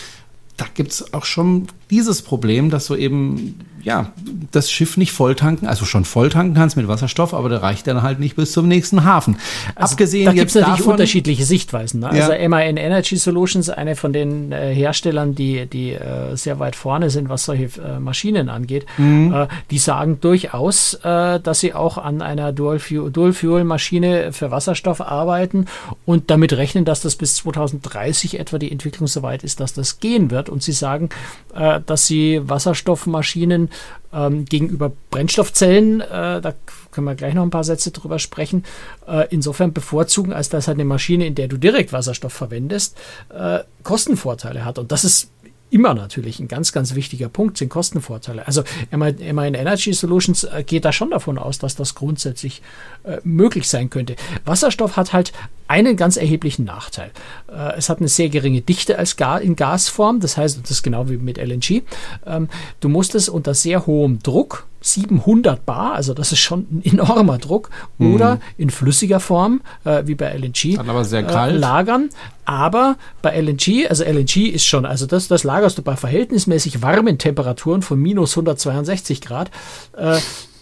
da gibt es auch schon dieses Problem, dass du eben ja, das Schiff nicht volltanken, also schon volltanken kannst mit Wasserstoff, aber der reicht dann halt nicht bis zum nächsten Hafen. Also Abgesehen da gibt es natürlich davon, unterschiedliche Sichtweisen. Ne? Also ja. MAN Energy Solutions, eine von den äh, Herstellern, die, die äh, sehr weit vorne sind, was solche äh, Maschinen angeht, mhm. Äh, die sagen durchaus, äh, dass sie auch an einer Dual-Fuel-Maschine für Wasserstoff arbeiten und damit rechnen, dass das bis 2030 etwa die Entwicklung so weit ist, dass das gehen wird. Und sie sagen, äh, dass sie Wasserstoffmaschinen ähm, gegenüber Brennstoffzellen, äh, da können wir gleich noch ein paar Sätze drüber sprechen, äh, insofern bevorzugen, als dass eine Maschine, in der du direkt Wasserstoff verwendest, äh, Kostenvorteile hat. Und das ist immer natürlich ein ganz, ganz wichtiger Punkt sind Kostenvorteile. Also MIN Energy Solutions äh, geht da schon davon aus, dass das grundsätzlich äh, möglich sein könnte. Wasserstoff hat halt einen ganz erheblichen Nachteil. Äh, es hat eine sehr geringe Dichte als Gar in Gasform, das heißt, das ist genau wie mit LNG. Ähm, du musst es unter sehr hohem Druck 700 Bar, also das ist schon ein enormer Druck, mhm. oder in flüssiger Form, äh, wie bei LNG, aber sehr kalt. Äh, lagern. Aber bei LNG, also LNG ist schon, also das, das lagerst du bei verhältnismäßig warmen Temperaturen von minus 162 Grad. Äh,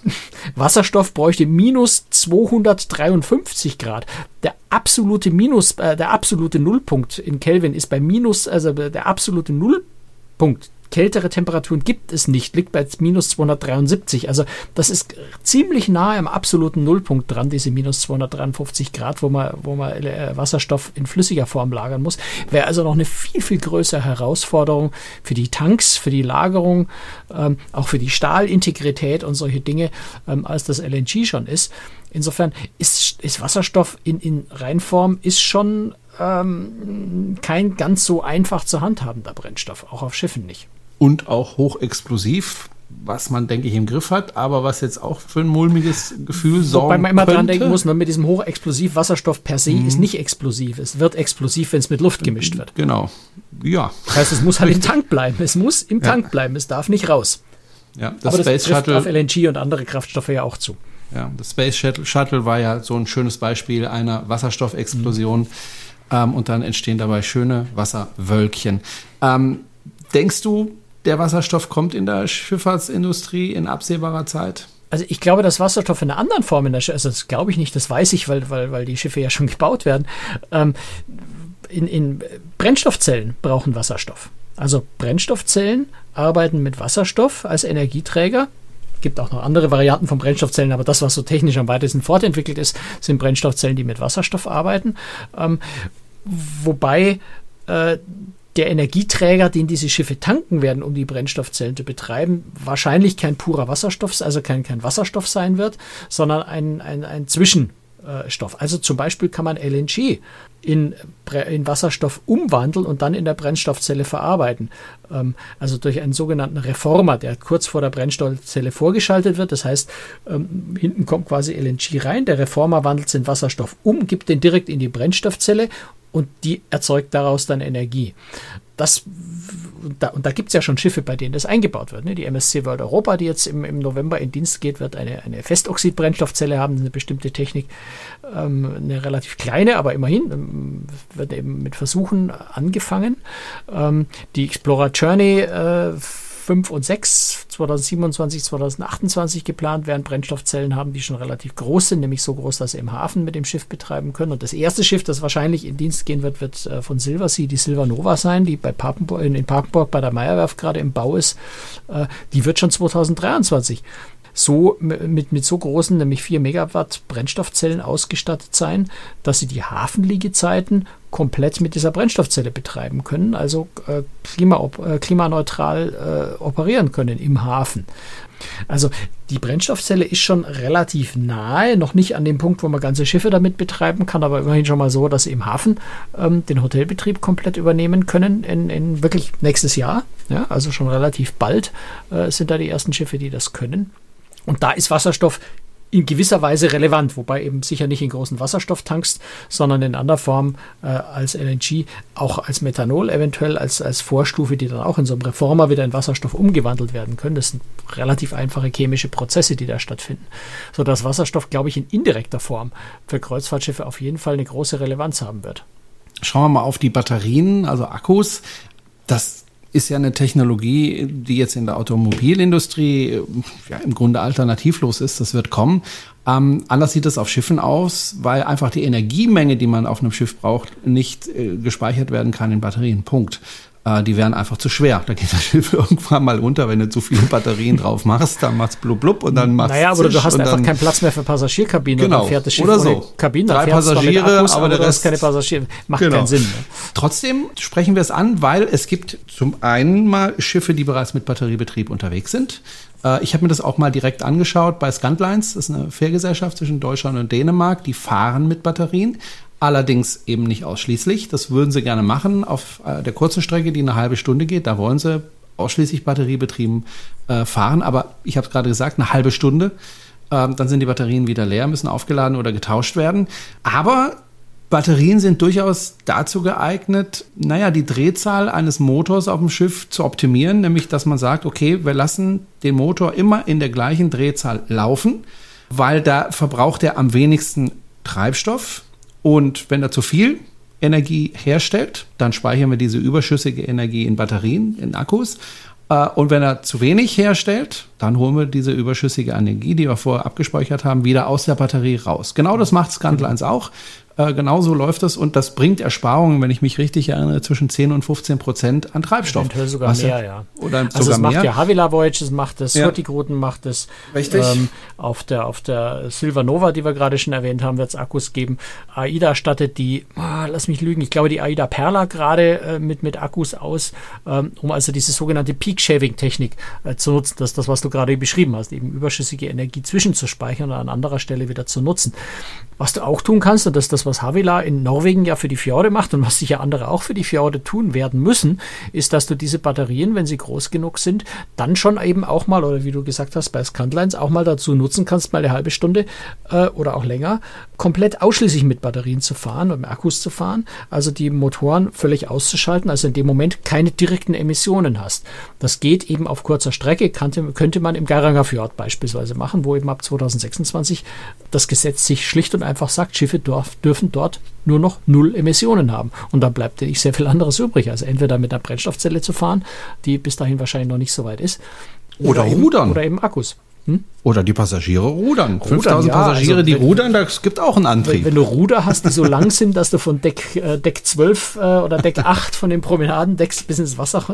<laughs> Wasserstoff bräuchte minus 253 Grad. Der absolute Minus, äh, der absolute Nullpunkt in Kelvin ist bei minus, also der absolute Nullpunkt kältere Temperaturen gibt es nicht, liegt bei minus 273. Also das ist ziemlich nahe am absoluten Nullpunkt dran, diese minus 253 Grad, wo man, wo man äh, Wasserstoff in flüssiger Form lagern muss. Wäre also noch eine viel, viel größere Herausforderung für die Tanks, für die Lagerung, ähm, auch für die Stahlintegrität und solche Dinge, ähm, als das LNG schon ist. Insofern ist, ist Wasserstoff in, in Reinform ist schon ähm, kein ganz so einfach zu handhabender Brennstoff, auch auf Schiffen nicht und auch hochexplosiv, was man, denke ich, im Griff hat, aber was jetzt auch für ein mulmiges Gefühl sorgt. Wobei man immer könnte. dran denken muss, ne, mit diesem hochexplosiv Wasserstoff per se mhm. ist nicht explosiv. Es wird explosiv, wenn es mit Luft gemischt wird. Genau. Ja. Das heißt, es muss halt im Tank bleiben. Es muss im ja. Tank bleiben. Es darf nicht raus. Ja, das aber Space das trifft Shuttle auf LNG und andere Kraftstoffe ja auch zu. Ja, das Space Shuttle war ja so ein schönes Beispiel einer Wasserstoffexplosion. Mhm. Ähm, und dann entstehen dabei schöne Wasserwölkchen. Ähm, denkst du, der Wasserstoff kommt in der Schifffahrtsindustrie in absehbarer Zeit? Also ich glaube, dass Wasserstoff in einer anderen Form in der Schiffe, also das glaube ich nicht, das weiß ich, weil, weil, weil die Schiffe ja schon <laughs> gebaut werden. Ähm, in, in Brennstoffzellen brauchen Wasserstoff. Also Brennstoffzellen arbeiten mit Wasserstoff als Energieträger. Gibt auch noch andere Varianten von Brennstoffzellen, aber das, was so technisch am weitesten fortentwickelt ist, sind Brennstoffzellen, die mit Wasserstoff arbeiten. Ähm, wobei äh, der Energieträger, den diese Schiffe tanken werden, um die Brennstoffzellen zu betreiben, wahrscheinlich kein purer Wasserstoff, also kein, kein Wasserstoff sein wird, sondern ein, ein, ein Zwischenstoff. Also zum Beispiel kann man LNG in, in Wasserstoff umwandeln und dann in der Brennstoffzelle verarbeiten. Ähm, also durch einen sogenannten Reformer, der kurz vor der Brennstoffzelle vorgeschaltet wird. Das heißt, ähm, hinten kommt quasi LNG rein, der Reformer wandelt es in Wasserstoff um, gibt den direkt in die Brennstoffzelle und die erzeugt daraus dann Energie. Das, da, und da gibt es ja schon Schiffe, bei denen das eingebaut wird. Ne? Die MSC World Europa, die jetzt im, im November in Dienst geht, wird eine, eine Festoxid-Brennstoffzelle haben, eine bestimmte Technik, ähm, eine relativ kleine, aber immerhin ähm, wird eben mit Versuchen angefangen. Ähm, die Explorer Journey äh, 5 und 6 2027, 2028 geplant werden. Brennstoffzellen haben, die schon relativ groß sind, nämlich so groß, dass sie im Hafen mit dem Schiff betreiben können. Und das erste Schiff, das wahrscheinlich in Dienst gehen wird, wird äh, von Silversea die Silver Nova sein, die bei Papenburg, in Papenburg bei der Meyerwerft gerade im Bau ist. Äh, die wird schon 2023 so mit, mit so großen, nämlich 4 Megawatt Brennstoffzellen ausgestattet sein, dass sie die Hafenliegezeiten komplett mit dieser Brennstoffzelle betreiben können, also äh, klima, äh, klimaneutral äh, operieren können im Hafen. Also die Brennstoffzelle ist schon relativ nahe, noch nicht an dem Punkt, wo man ganze Schiffe damit betreiben kann, aber immerhin schon mal so, dass sie im Hafen ähm, den Hotelbetrieb komplett übernehmen können in, in wirklich nächstes Jahr. Ja, also schon relativ bald äh, sind da die ersten Schiffe, die das können. Und da ist Wasserstoff in gewisser Weise relevant, wobei eben sicher nicht in großen Wasserstofftanks, sondern in anderer Form äh, als LNG, auch als Methanol eventuell, als, als Vorstufe, die dann auch in so einem Reformer wieder in Wasserstoff umgewandelt werden können. Das sind relativ einfache chemische Prozesse, die da stattfinden. Sodass Wasserstoff, glaube ich, in indirekter Form für Kreuzfahrtschiffe auf jeden Fall eine große Relevanz haben wird. Schauen wir mal auf die Batterien, also Akkus. Das ist ja eine Technologie, die jetzt in der Automobilindustrie ja, im Grunde alternativlos ist. Das wird kommen. Ähm, anders sieht es auf Schiffen aus, weil einfach die Energiemenge, die man auf einem Schiff braucht, nicht äh, gespeichert werden kann in Batterien. Punkt äh, die wären einfach zu schwer. Da geht das <laughs> Schiff irgendwann mal runter, wenn du zu viele Batterien drauf machst, dann macht's blub blub und dann machst Naja, aber du hast einfach keinen Platz mehr für Passagierkabinen genau, und fährt das Schiff oder so. Kabine. Drei Passagiere, Akkus, aber, aber der Rest keine Passagiere. Macht genau. keinen Sinn. Ne? Trotzdem sprechen wir es an, weil es gibt zum einen mal Schiffe, die bereits mit Batteriebetrieb unterwegs sind. Äh, ich habe mir das auch mal direkt angeschaut bei Scantlines. Das ist eine Fährgesellschaft zwischen Deutschland und Dänemark. Die fahren mit Batterien. Allerdings eben nicht ausschließlich. Das würden sie gerne machen auf äh, der kurzen Strecke, die eine halbe Stunde geht. Da wollen sie ausschließlich batteriebetrieben äh, fahren. Aber ich habe es gerade gesagt, eine halbe Stunde. Ähm, dann sind die Batterien wieder leer, müssen aufgeladen oder getauscht werden. Aber Batterien sind durchaus dazu geeignet, naja, die Drehzahl eines Motors auf dem Schiff zu optimieren, nämlich dass man sagt, okay, wir lassen den Motor immer in der gleichen Drehzahl laufen, weil da verbraucht er am wenigsten Treibstoff und wenn er zu viel Energie herstellt, dann speichern wir diese überschüssige Energie in Batterien, in Akkus. Äh, und wenn er zu wenig herstellt, dann holen wir diese überschüssige Energie, die wir vorher abgespeichert haben, wieder aus der Batterie raus. Genau das macht Scantlines auch. Äh, genauso läuft das und das bringt Ersparungen, wenn ich mich richtig erinnere, zwischen 10 und 15 Prozent an Treibstoff. Eventuell sogar Was mehr, ja. Oder Also sogar es macht mehr. ja Havila Voyage, es macht es, Ja. Hurtigruten macht es. Richtig. Ähm, auf, der, auf der Silver Nova, die wir gerade schon erwähnt haben, wird es Akkus geben. AIDA stattet die, ah, lass mich lügen, ich glaube die AIDA Perla gerade äh, mit, mit Akkus aus, ähm, um also diese sogenannte Peak-Shaving-Technik äh, zu nutzen. Das ist das, was du gerade beschrieben hast, eben überschüssige Energie zwischenzuspeichern und an anderer Stelle wieder zu nutzen. Was du auch tun kannst, und das ist das, was Havila in Norwegen ja für die Fjorde macht und was sicher andere auch für die Fjorde tun werden müssen, ist, dass du diese Batterien, wenn sie groß genug sind, dann schon eben auch mal, oder wie du gesagt hast, bei Scantlines auch mal dazu nutzen kannst, mal eine halbe Stunde äh, oder auch länger, komplett ausschließlich mit Batterien zu fahren und mit Akkus zu fahren, also die Motoren völlig auszuschalten, also in dem Moment keine direkten Emissionen hast. Das geht eben auf kurzer Strecke, kannte, könnte man im Geiranger Fjord beispielsweise machen, wo eben ab 2026 das Gesetz sich schlicht und einfach sagt, Schiffe dorf, dürfen dort nur noch null Emissionen haben. Und da bleibt ja nicht sehr viel anderes übrig, als entweder mit einer Brennstoffzelle zu fahren, die bis dahin wahrscheinlich noch nicht so weit ist. Oder eben, rudern. Oder eben Akkus. Oder die Passagiere rudern. 5000 ja, Passagiere, also die wenn- rudern, das gibt auch einen Wenn, Antrieb. wenn du Ruder hast, die so <laughs> lang sind, dass du von Deck, äh, Deck 12 äh, oder Deck 8 von den Promenadendecks bis ins Wasser,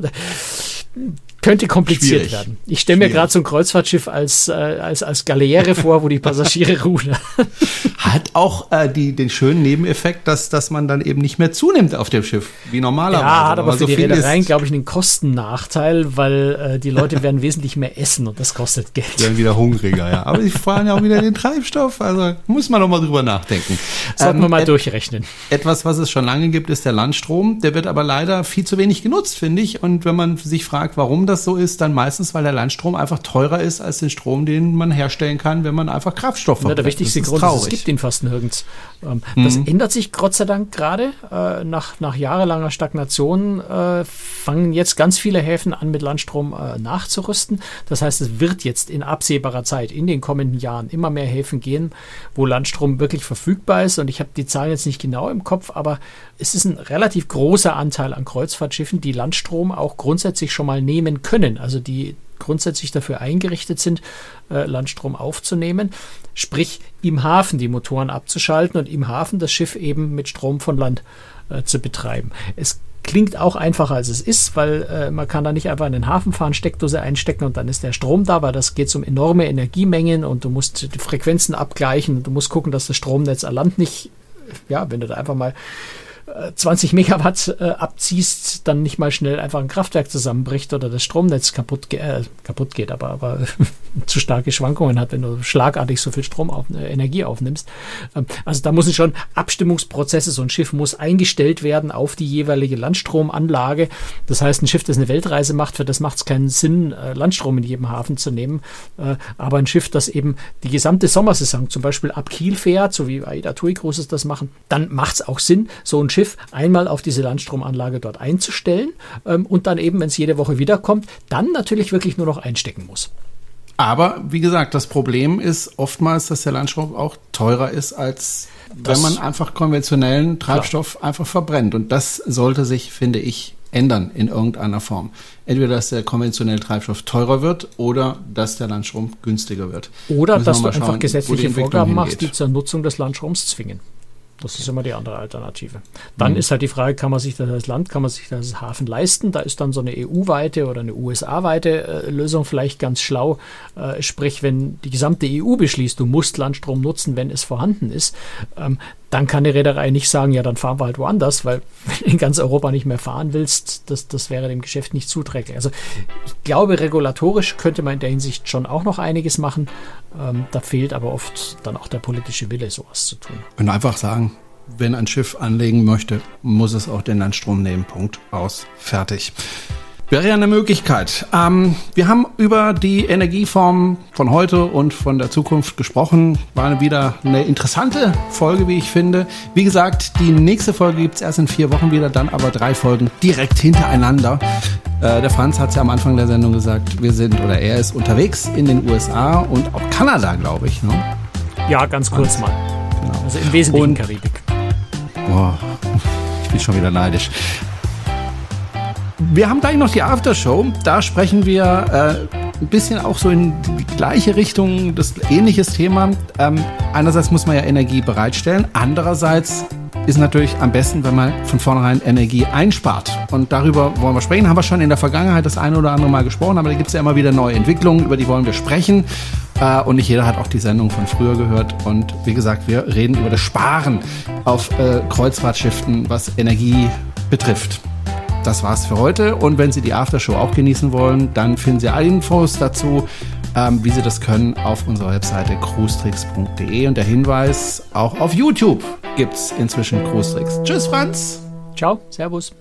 könnte kompliziert Schwierig. werden. Ich stelle mir gerade so ein Kreuzfahrtschiff als, äh, als, als Galeere vor, wo die Passagiere <laughs> ruhen. Hat auch äh, die, den schönen Nebeneffekt, dass, dass man dann eben nicht mehr zunimmt auf dem Schiff, wie normalerweise. Ja, hat aber Wenn man für die viel Reedereien, glaube ich, einen Kostennachteil, weil äh, die Leute werden wesentlich mehr essen und das kostet Geld. Dann wieder hungriger, ja. Aber die fahren ja auch wieder den Treibstoff, also muss man noch mal drüber nachdenken. Sollten wir Ähm, mal et- durchrechnen. Etwas, was es schon lange gibt, ist der Landstrom. Der wird aber leider viel zu wenig genutzt, finde ich. Und wenn man sich fragt, warum das so ist, dann meistens, weil der Landstrom einfach teurer ist als den Strom, den man herstellen kann, wenn man einfach Kraftstoff Ja, der wichtigste Grund ist, es traurig. Mhm. gibt ihn fast nirgends. Ähm, Das ändert sich Gott sei Dank gerade. Äh, nach, nach jahrelanger Stagnation äh, fangen jetzt ganz viele Häfen an, mit Landstrom äh, nachzurüsten. Das heißt, es wird jetzt in absehbarer Zeit, in den kommenden Jahren, immer mehr Häfen gehen, wo Landstrom wirklich verfügbar ist. Und ich habe die Zahlen jetzt nicht genau im Kopf, aber es ist ein relativ großer Anteil an Kreuzfahrtschiffen, die Landstrom auch grundsätzlich schon mal nehmen können. Also die grundsätzlich dafür eingerichtet sind, äh, Landstrom aufzunehmen, sprich im Hafen die Motoren abzuschalten und im Hafen das Schiff eben mit Strom von Land äh, zu betreiben. Es klingt auch einfacher als es ist, weil äh, man kann da nicht einfach in den Hafen fahren, Steckdose einstecken und dann ist der Strom da, weil das geht um enorme Energiemengen und du musst die Frequenzen abgleichen und du musst gucken, dass das Stromnetz an Land nicht, ja, wenn du da einfach mal 20 Megawatt äh, abziehst, dann nicht mal schnell einfach ein Kraftwerk zusammenbricht oder das Stromnetz kaputt, ge äh, kaputt geht, aber, aber <laughs> zu starke Schwankungen hat, wenn du schlagartig so viel Strom auf, äh, Energie aufnimmst. Ähm, also da müssen schon Abstimmungsprozesse, so ein Schiff muss eingestellt werden auf die jeweilige Landstromanlage. Das heißt, ein Schiff, das eine Weltreise macht, für das macht es keinen Sinn, äh, Landstrom in jedem Hafen zu nehmen. Äh, aber ein Schiff, das eben die gesamte Sommersaison zum Beispiel ab Kiel fährt, so wie AIDA TUI Cruises das machen, dann macht es auch Sinn, so ein Schiff einmal auf diese Landstromanlage dort einzustellen ähm, und dann eben, wenn es jede Woche wiederkommt, dann natürlich wirklich nur noch einstecken muss. Aber wie gesagt, das Problem ist oftmals, dass der Landstrom auch teurer ist, als Das- wenn man einfach konventionellen Treibstoff einfach verbrennt. Und das sollte sich, finde ich, ändern in irgendeiner Form. Entweder, dass der konventionelle Treibstoff teurer wird oder dass der Landstrom günstiger wird. Oder dass du einfach schauen, die gesetzliche Vorgaben machst, die zur Nutzung des Landstroms zwingen. Das ist immer die andere Alternative. Dann Mhm. ist halt die Frage, kann man sich das als Land, kann man sich das als Hafen leisten? Da ist dann so eine EU-weite oder eine USA-weite äh, Lösung vielleicht ganz schlau. Äh, sprich, wenn die gesamte EU beschließt, du musst Landstrom nutzen, wenn es vorhanden ist, ähm, dann kann die Reederei nicht sagen, ja, dann fahren wir halt woanders, weil wenn du in ganz Europa nicht mehr fahren willst, das, das wäre dem Geschäft nicht zuträglich. Also ich glaube, regulatorisch könnte man in der Hinsicht schon auch noch einiges machen. Ähm, da fehlt aber oft dann auch der politische Wille, sowas zu tun. Und einfach sagen, wenn ein Schiff anlegen möchte, muss es auch den Landstrom nehmen. Punkt. Aus. Fertig. Wäre ja eine Möglichkeit. Ähm, wir haben über die Energieformen von heute und von der Zukunft gesprochen. War wieder eine interessante Folge, wie ich finde. Wie gesagt, die nächste Folge gibt's erst in vier Wochen wieder, dann aber drei Folgen direkt hintereinander. Äh, der Franz hat ja am Anfang der Sendung gesagt, wir sind oder er ist unterwegs in den USA und auch Kanada, glaube ich. Ne? Ja, ganz kurz mal. Genau. Also im Wesentlichen Und- Karibik. Boah, ich bin schon wieder neidisch. Wir haben gleich noch die Aftershow. Da sprechen wir äh, ein bisschen auch so in die gleiche Richtung, das ähnliches Thema. Ähm, einerseits muss man ja Energie bereitstellen, andererseits ist natürlich am besten, wenn man von vornherein Energie einspart. Und darüber wollen wir sprechen. Haben wir schon in der Vergangenheit das eine oder andere Mal gesprochen, aber da gibt es ja immer wieder neue Entwicklungen, über die wollen wir sprechen. Äh, und nicht jeder hat auch die Sendung von früher gehört. Und wie gesagt, wir reden über das Sparen auf äh, Kreuzfahrtschiffen, was Energie betrifft. Das war's für heute. Und wenn Sie die Aftershow auch genießen wollen, dann finden Sie alle Infos dazu, ähm, wie Sie das können, auf unserer Webseite cruestricks.de. Und der Hinweis, auch auf YouTube gibt's inzwischen Cruestricks. Tschüss, Franz! Ciao, Servus.